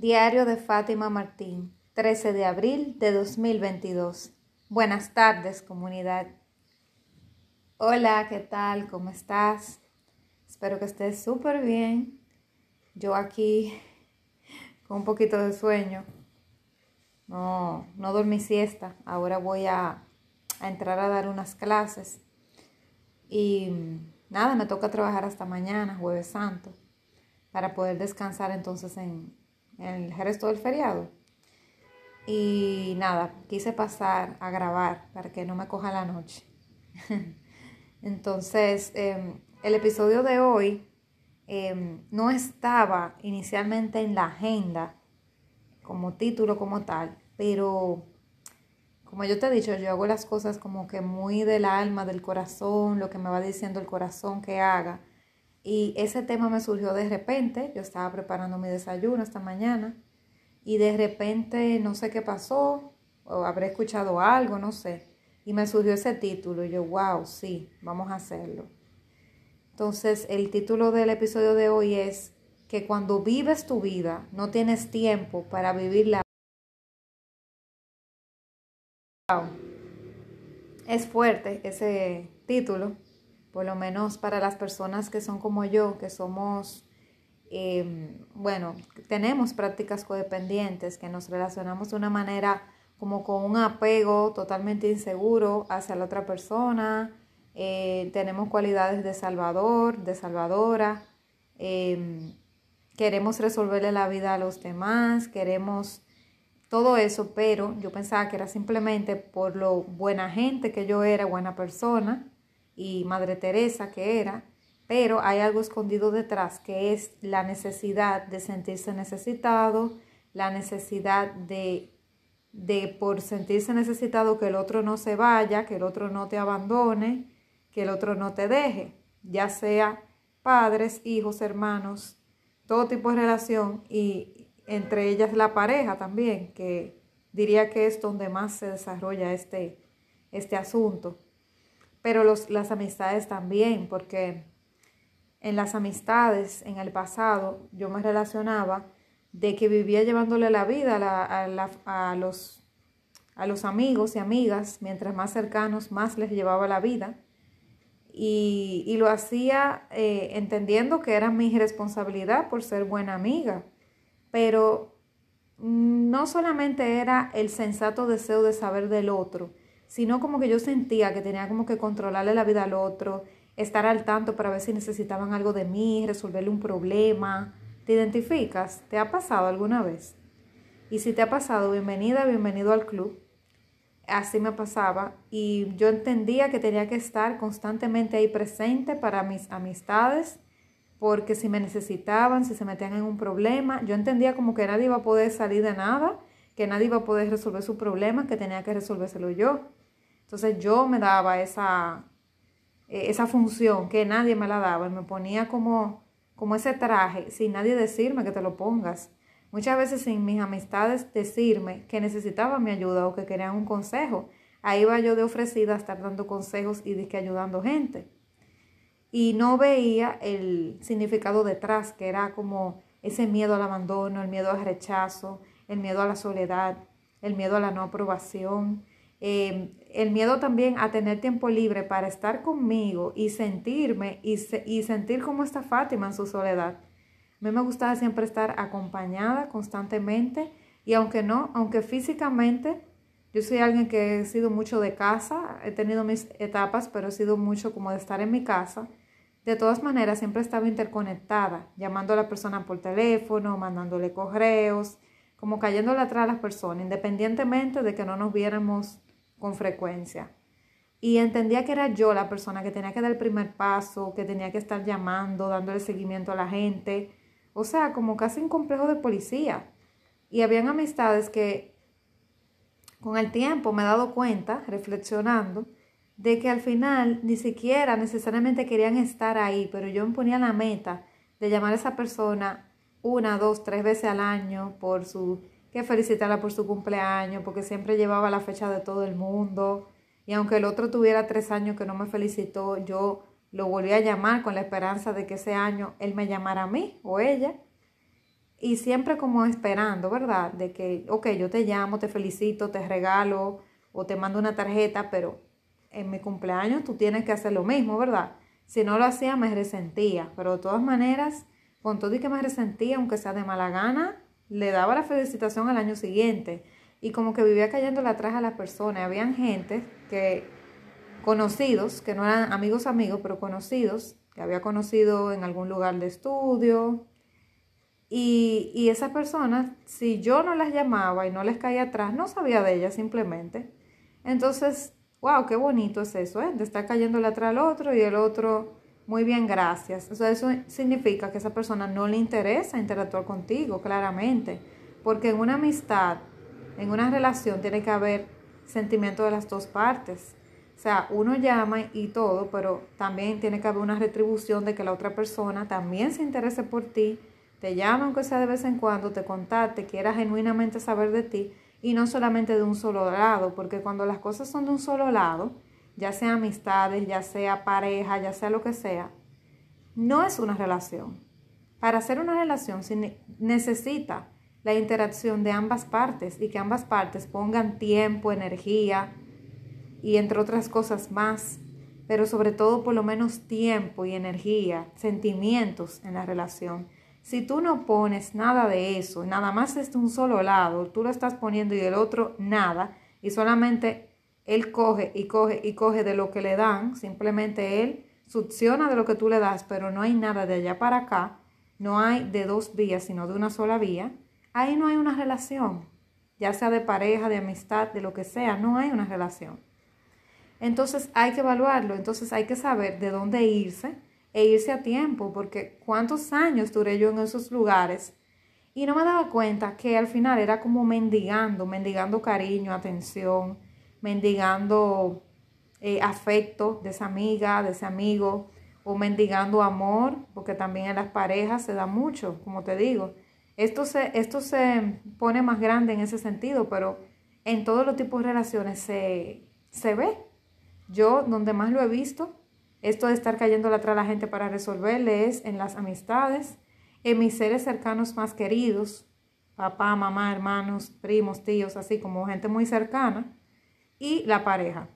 Diario de Fátima Martín, 13 de abril de 2022. Buenas tardes, comunidad. Hola, ¿qué tal? ¿Cómo estás? Espero que estés súper bien. Yo aquí con un poquito de sueño. No, no dormí siesta. Ahora voy a, a entrar a dar unas clases. Y nada, me toca trabajar hasta mañana, jueves santo, para poder descansar entonces en, el resto del feriado. Y nada, quise pasar a grabar para que no me coja la noche. Entonces, em, el episodio de hoy em, no estaba inicialmente en la agenda como título, como tal, pero como yo te he dicho, yo hago las cosas como que muy del alma, del corazón, lo que me va diciendo el corazón que haga. Y ese tema me surgió de repente, yo estaba preparando mi desayuno esta mañana y de repente no sé qué pasó, o habré escuchado algo, no sé, y me surgió ese título y yo, wow, sí, vamos a hacerlo. Entonces, el título del episodio de hoy es que cuando vives tu vida, no tienes tiempo para vivirla. Wow. Es fuerte ese título, por lo menos para las personas que son como yo, que somos, eh, bueno, tenemos prácticas codependientes, que nos relacionamos de una manera como con un apego totalmente inseguro hacia la otra persona, eh, tenemos cualidades de salvador, de salvadora, em, queremos resolverle la vida a los demás, queremos todo eso, pero yo pensaba que era simplemente por lo buena gente que yo era, buena persona y Madre Teresa que era, pero hay algo escondido detrás que es la necesidad de sentirse necesitado, la necesidad de de por sentirse necesitado que el otro no se vaya, que el otro no te abandone, que el otro no te deje, ya sea padres, hijos, hermanos, todo tipo de relación y entre ellas la pareja también, que diría que es donde más se desarrolla este, este asunto. Pero los, las amistades también, porque en las amistades en el pasado yo me relacionaba de que vivía llevándole la vida a, los, a los amigos y amigas, mientras más cercanos, más les llevaba la vida. Y, lo hacía eh, entendiendo que era mi responsabilidad por ser buena amiga, pero no solamente era el sensato deseo de saber del otro, sino como que yo sentía que tenía como que controlarle la vida al otro, estar al tanto para ver si necesitaban algo de mí, resolverle un problema, ¿Te identificas? ¿Te ha pasado alguna vez? Y si te ha pasado, bienvenida, bienvenido al club. Así me pasaba y yo entendía que tenía que estar constantemente ahí presente para mis amistades, porque si me necesitaban, si se metían en un problema, yo entendía como que nadie iba a poder salir de nada, que nadie iba a poder resolver su problema, que tenía que resolvérselo yo. Entonces yo me daba esa, eh, esa función que nadie me la daba y me ponía como como ese traje, sin nadie decirme que te lo pongas. Muchas veces sin mis amistades decirme que necesitaban mi ayuda o que querían un consejo. Ahí iba yo de ofrecida a estar dando consejos y de que ayudando gente. Y no veía el significado detrás, que era como ese miedo al abandono, el miedo al rechazo, el miedo a la soledad, el miedo a la no aprobación, Em, el miedo también a tener tiempo libre para estar conmigo y sentirme y, y sentir cómo está Fátima en su soledad. A mí me gustaba siempre estar acompañada constantemente y aunque no, aunque físicamente yo soy alguien que he sido mucho de casa, he tenido mis etapas, pero he sido mucho como de estar en mi casa. De todas maneras, siempre estaba interconectada, llamando a la persona por teléfono, mandándole correos, como cayéndole atrás a las personas, independientemente de que no nos viéramos con frecuencia. Y entendía que era yo la persona que tenía que dar el primer paso, que tenía que estar llamando, dándole seguimiento a la gente. O sea, como casi un complejo de policía. Y habían amistades que con el tiempo me he dado cuenta, reflexionando, de que al final ni siquiera necesariamente querían estar ahí, pero yo me ponía la meta de llamar a esa persona una, dos, tres veces al año por su que felicitarla por su cumpleaños, porque siempre llevaba la fecha de todo el mundo. Y aunque el otro tuviera tres años que no me felicitó, yo lo volví a llamar con la esperanza de que ese año él me llamara a mí o ella. y siempre como esperando, ¿verdad? De que, ok, yo te llamo, te felicito, te regalo o te mando una tarjeta, pero en mi cumpleaños tú tienes que hacer lo mismo, ¿verdad? Si no lo hacía, me resentía, pero de todas maneras, con todo y que me resentía, aunque sea de mala gana, le daba la felicitación al año siguiente y como que vivía cayéndole atrás a las personas. Habían gente que, conocidos, que no eran amigos amigos, pero conocidos, que había conocido en algún lugar de estudio. Y, y esas personas, si yo no las llamaba y no les caía atrás, no sabía de ellas simplemente. Entonces, wow, qué bonito es eso, ¿eh? De estar cayéndole atrás al otro y el otro, muy bien, gracias. O sea, eso significa que esa persona no le interesa interactuar contigo, claramente. Porque en una amistad en una relación tiene que haber sentimiento de las dos partes. O sea, uno llama y todo, pero también tiene que haber una retribución de que la otra persona también se interese por ti, te llama aunque sea de vez en cuando, te contacte, quiera genuinamente saber de ti y no solamente de un solo lado, porque cuando las cosas son de un solo lado, ya sea amistades, ya sea pareja, ya sea lo que sea, no es una relación. Para hacer una relación necesita la interacción de ambas partes y que ambas partes pongan tiempo, energía y entre otras cosas más, pero sobre todo por lo menos tiempo y energía, sentimientos en la relación. Si tú no pones nada de eso, nada más es de un solo lado, tú lo estás poniendo y el otro nada, y solamente él coge y coge y coge de lo que le dan, simplemente él succiona de lo que tú le das, pero no hay nada de allá para acá, no hay de dos vías, sino de una sola vía, ahí no hay una relación, ya sea de pareja, de amistad, de lo que sea, no hay una relación. Entonces hay que evaluarlo, entonces hay que saber de dónde irse e irse a tiempo, porque cuántos años duré yo en esos lugares y no me daba cuenta que al final era como mendigando, mendigando cariño, atención, mendigando eh, afecto de esa amiga, de ese amigo, o mendigando amor, porque también en las parejas se da mucho, como te digo. Esto se, esto se pone más grande en ese sentido, pero en todos los tipos de relaciones se, se ve. Yo, donde más lo he visto, esto de estar cayendo atrás a la gente para resolverle es en las amistades, en mis seres cercanos más queridos, papá, mamá, hermanos, primos, tíos, así como gente muy cercana, y la pareja.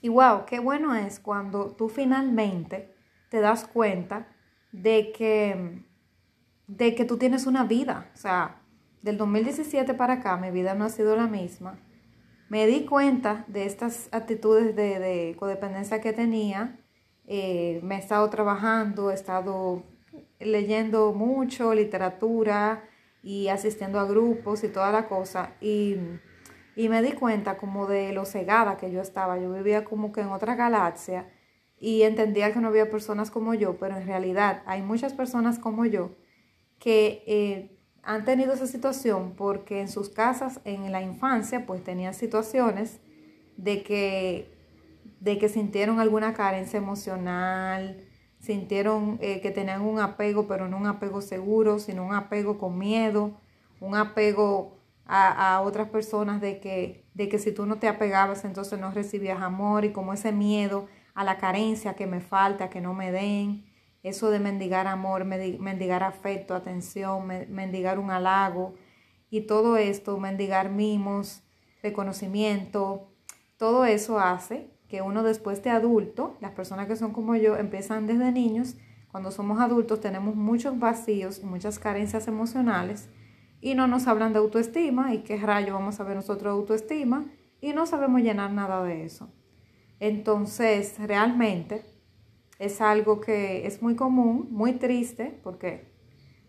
Y wow, qué bueno es cuando tú finalmente te das cuenta de que de que tú tienes una vida. O sea, del 2017 para acá mi vida no ha sido la misma. Me di cuenta de estas actitudes de, codependencia que tenía. Eh, me he estado trabajando, he estado leyendo mucho, literatura y asistiendo a grupos y toda la cosa. Y, y me di cuenta como de lo cegada que yo estaba. Yo vivía como que en otra galaxia y entendía que no había personas como yo, pero en realidad hay muchas personas como yo que eh, han tenido esa situación porque en sus casas en la infancia pues tenían situaciones de que, de que sintieron alguna carencia emocional, sintieron eh, que tenían un apego, pero no un apego seguro, sino un apego con miedo, un apego a, a, otras personas de que, de que si tú no te apegabas entonces no recibías amor y como ese miedo a la carencia que me falta, que no me den. Eso de mendigar amor, mendigar afecto, atención, mendigar un halago y todo esto, mendigar mimos, reconocimiento, todo eso hace que uno después de adulto, las personas que son como yo empiezan desde niños, cuando somos adultos tenemos muchos vacíos y muchas carencias emocionales y no nos hablan de autoestima y qué rayo vamos a ver nosotros de autoestima y no sabemos llenar nada de eso. Entonces, realmente es algo que es muy común, muy triste, porque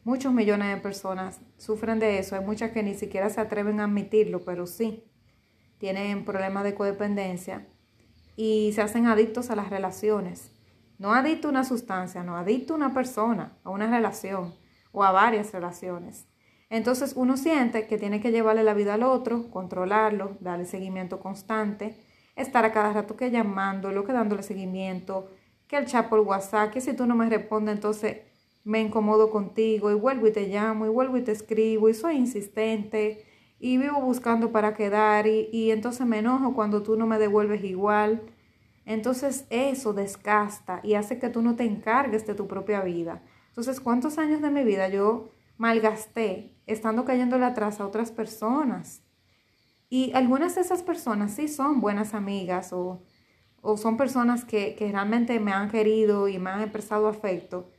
muchos millones de personas sufren de eso. Hay muchas que ni siquiera se atreven a admitirlo, pero sí tienen problemas de codependencia y se hacen adictos a las relaciones. No adicto a una sustancia, no adicto a una persona, a una relación o a varias relaciones. Entonces uno siente que tiene que llevarle la vida al otro, controlarlo, darle seguimiento constante, estar a cada rato que llamándolo, que dándole seguimiento, que el chat por WhatsApp, que si tú no me respondes, entonces me incomodo contigo y vuelvo y te llamo y vuelvo y te escribo y soy insistente y vivo buscando para quedar y, y entonces me enojo cuando tú no me devuelves igual. Entonces eso desgasta y hace que tú no te encargues de tu propia vida. Entonces, ¿cuántos años de mi vida yo malgasté estando cayéndole atrás a otras personas. Y algunas de esas personas sí son buenas amigas o, son personas que, que realmente me han querido y me han expresado afecto.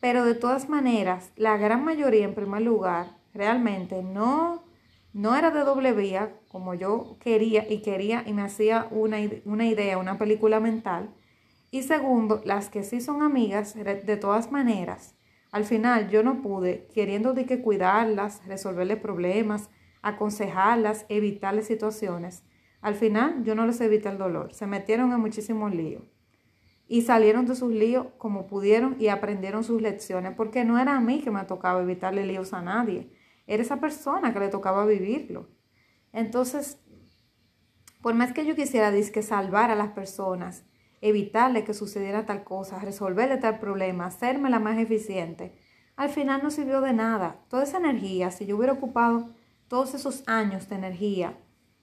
Pero de todas maneras, la gran mayoría en primer lugar realmente no, no era de doble vía como yo quería y quería y me hacía una, una idea, una película mental. Y segundo, las que sí son amigas, de todas maneras, al final yo no pude, queriendo de que cuidarlas, resolverle problemas, aconsejarlas, evitarles situaciones. Al final yo no les evité el dolor, se metieron en muchísimos líos. Y salieron de sus líos como pudieron y aprendieron sus lecciones, porque no era a mí que me tocaba evitarle líos a nadie, era esa persona que le tocaba vivirlo. Entonces, por más que yo quisiera que salvar a las personas, evitarle que sucediera tal cosa, resolverle tal problema, hacerme la más eficiente, al final no sirvió de nada. Toda esa energía, si yo hubiera ocupado todos esos años de energía,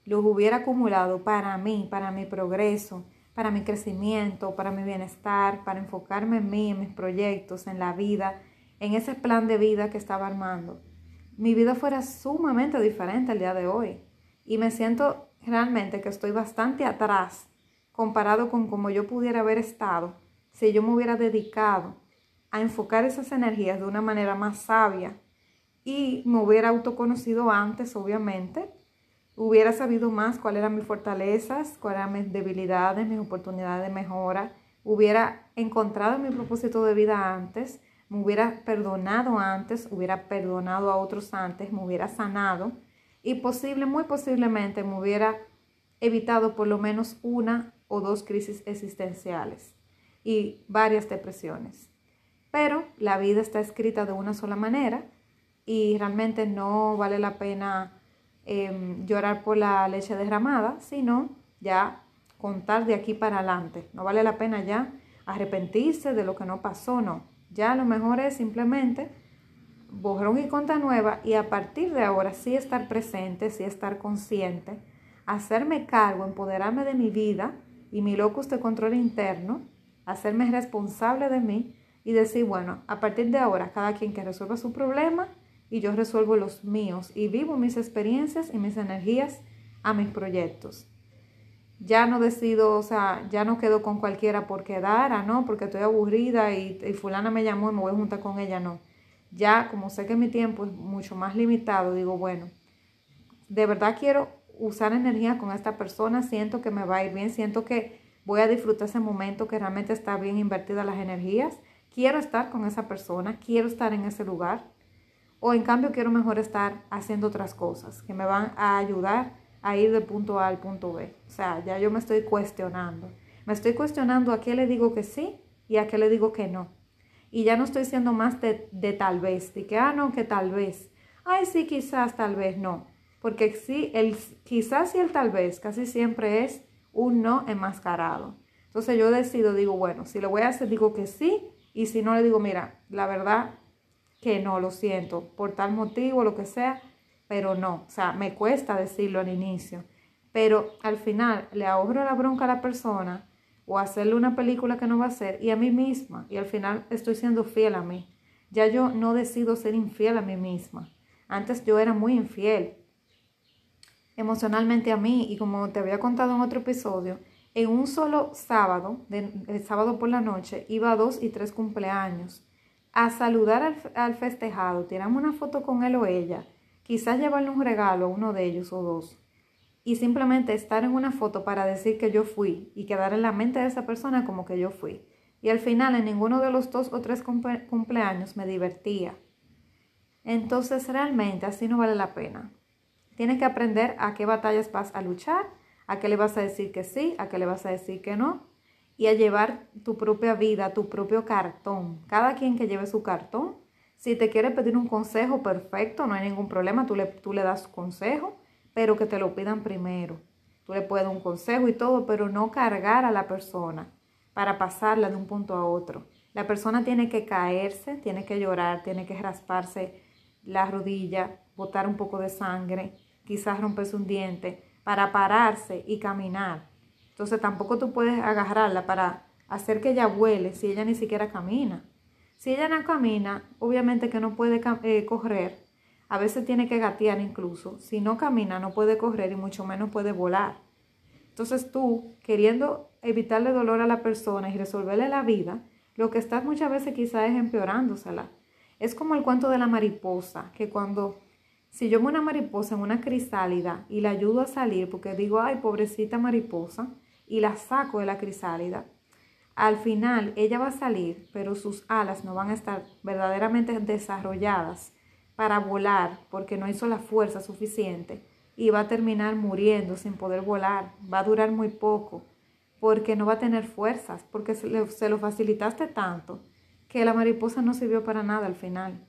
los hubiera acumulado para mí, para mi progreso, para mi crecimiento, para mi bienestar, para enfocarme en mí, en mis proyectos, en la vida, en ese plan de vida que estaba armando, mi vida fuera sumamente diferente el día de hoy. Y me siento realmente que estoy bastante atrás comparado con cómo yo pudiera haber estado si yo me hubiera dedicado a enfocar esas energías de una manera más sabia y me hubiera autoconocido antes, obviamente, hubiera sabido más cuáles eran mis fortalezas, cuáles eran mis debilidades, mis oportunidades de mejora, hubiera encontrado mi propósito de vida antes, me hubiera perdonado antes, hubiera perdonado a otros antes, me hubiera sanado y posible, muy posiblemente me hubiera evitado por lo menos una o dos crisis existenciales y varias depresiones. Pero la vida está escrita de una sola manera y realmente no vale la pena em, llorar por la leche derramada, sino ya contar de aquí para adelante. No vale la pena ya arrepentirse de lo que no pasó, no. Ya lo mejor es simplemente borrón y cuenta nueva y a partir de ahora sí estar presente, sí estar consciente, hacerme cargo, empoderarme de mi vida y mi locus de control interno, hacerme responsable de mí y decir, bueno, a partir de ahora, cada quien que resuelva su problema y yo resuelvo los míos y vivo mis experiencias y mis energías a mis proyectos. Ya no decido, o sea, ya no quedo con cualquiera por quedar, ah, no, porque estoy aburrida y, y fulana me llamó y me voy a juntar con ella, no. Ya, como sé que mi tiempo es mucho más limitado, digo, bueno, de verdad quiero usar energía con esta persona, siento que me va a ir bien, siento que voy a disfrutar ese momento que realmente está bien invertida las energías, quiero estar con esa persona, quiero estar en ese lugar, o en cambio quiero mejor estar haciendo otras cosas que me van a ayudar a ir del punto A al punto B. O sea, ya yo me estoy cuestionando. Me estoy cuestionando a qué le digo que sí y a qué le digo que no. Y ya no estoy siendo más de, de tal vez, de que, ah, no, que tal vez. Ay, sí, quizás, tal vez, no. Porque sí, el quizás y el tal vez casi siempre es un no enmascarado. Entonces yo decido, digo, bueno, si lo voy a hacer, digo que sí, y si no, le digo, mira, la verdad que no, lo siento, por tal motivo, lo que sea, pero no, o sea, me cuesta decirlo al inicio, pero al final le ahorro la bronca a la persona o hacerle una película que no va a hacer y a mí misma, y al final estoy siendo fiel a mí. Ya yo no decido ser infiel a mí misma. Antes yo era muy infiel emocionalmente a mí y como te había contado en otro episodio, en un solo sábado, el sábado por la noche, iba a dos y tres cumpleaños a saludar al, festejado, tirarme una foto con él o ella, quizás llevarle un regalo a uno de ellos o dos, y simplemente estar en una foto para decir que yo fui y quedar en la mente de esa persona como que yo fui. Y al final en ninguno de los dos o tres cumpleaños me divertía. Entonces realmente así no vale la pena. Tienes que aprender a qué batallas vas a luchar, a qué le vas a decir que sí, a qué le vas a decir que no, y a llevar tu propia vida, tu propio cartón. Cada quien que lleve su cartón. Si te quiere pedir un consejo, perfecto, no hay ningún problema, tú le, tú le das consejo, pero que te lo pidan primero. Tú le puedes dar un consejo y todo, pero no cargar a la persona para pasarla de un punto a otro. La persona tiene que caerse, tiene que llorar, tiene que rasparse la rodilla, botar un poco de sangre, quizás romperse un diente, para pararse y caminar. Entonces tampoco tú puedes agarrarla para hacer que ella vuele si ella ni siquiera camina. Si ella no camina, obviamente que no puede eh, correr, a veces tiene que gatear incluso. Si no camina, no puede correr y mucho menos puede volar. Entonces tú, queriendo evitarle dolor a la persona y resolverle la vida, lo que estás muchas veces quizás es empeorándosela. Es como el cuento de la mariposa, que cuando, si yo me una mariposa en una crisálida y la ayudo a salir, porque digo, ay, pobrecita mariposa, y la saco de la crisálida, al final ella va a salir, pero sus alas no van a estar verdaderamente desarrolladas para volar porque no hizo la fuerza suficiente y va a terminar muriendo sin poder volar. Va a durar muy poco porque no va a tener fuerzas, porque se, lo facilitaste tanto que la mariposa no sirvió para nada al final.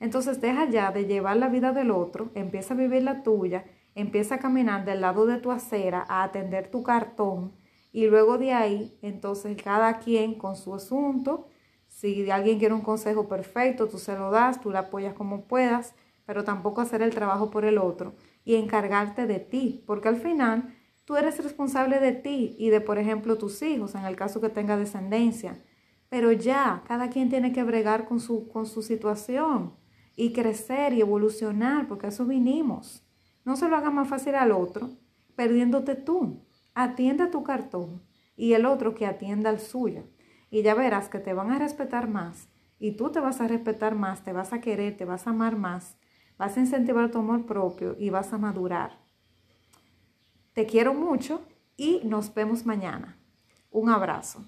Entonces deja ya de llevar la vida del otro, empieza a vivir la tuya, empieza a caminar del lado de tu acera a atender tu cartón y luego de ahí, entonces cada quien con su asunto si alguien quiere un consejo perfecto, tú se lo das, tú le apoyas como puedas, pero tampoco hacer el trabajo por el otro y encargarte de ti, porque al final tú eres responsable de ti y de, por ejemplo, tus hijos, en el caso que tenga descendencia. Pero ya, cada quien tiene que bregar con su, con su situación y crecer y evolucionar, porque eso vinimos. No se lo haga más fácil al otro, perdiéndote tú. Atiende a tu cartón y el otro que atienda al suyo y ya verás que te van a respetar más y tú te vas a respetar más, te vas a querer, te vas a amar más, vas a incentivar tu amor propio y vas a madurar. Te quiero mucho y nos vemos mañana. Un abrazo.